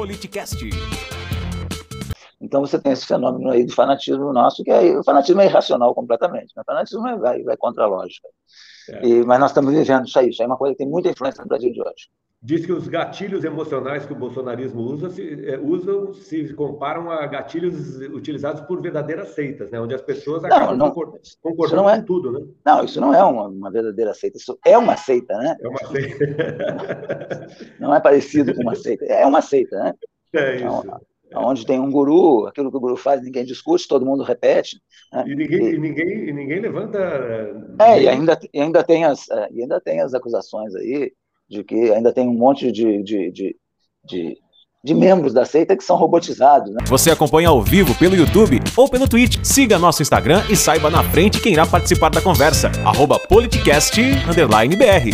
Politicast. Então você tem esse fenômeno aí do fanatismo nosso, que é, o fanatismo é irracional completamente. Né? O fanatismo é, vai, vai contra a lógica. É. E, mas nós estamos vivendo isso aí. Isso aí é uma coisa que tem muita influência no Brasil de hoje. Diz que os gatilhos emocionais que o bolsonarismo usa se, é, usam se comparam a gatilhos utilizados por verdadeiras seitas, né? onde as pessoas acabam não, concordando é, com tudo. Né? Não, isso não é uma, uma, verdadeira seita, isso é uma seita, né? É uma seita. não é parecido com uma seita, é uma seita, né? É isso. Então, onde tem um guru, aquilo que o guru faz, ninguém discute, todo mundo repete. Né? E, ninguém, e, e, ninguém, e ninguém levanta. É, e ainda, e ainda, tem as, é, e ainda tem as acusações aí de que ainda tem um monte de, de, de, de, de membros da seita que são robotizados. Né? Você acompanha ao vivo pelo YouTube ou pelo Twitch. Siga nosso Instagram e saiba na frente quem irá participar da conversa. Arroba politicast__br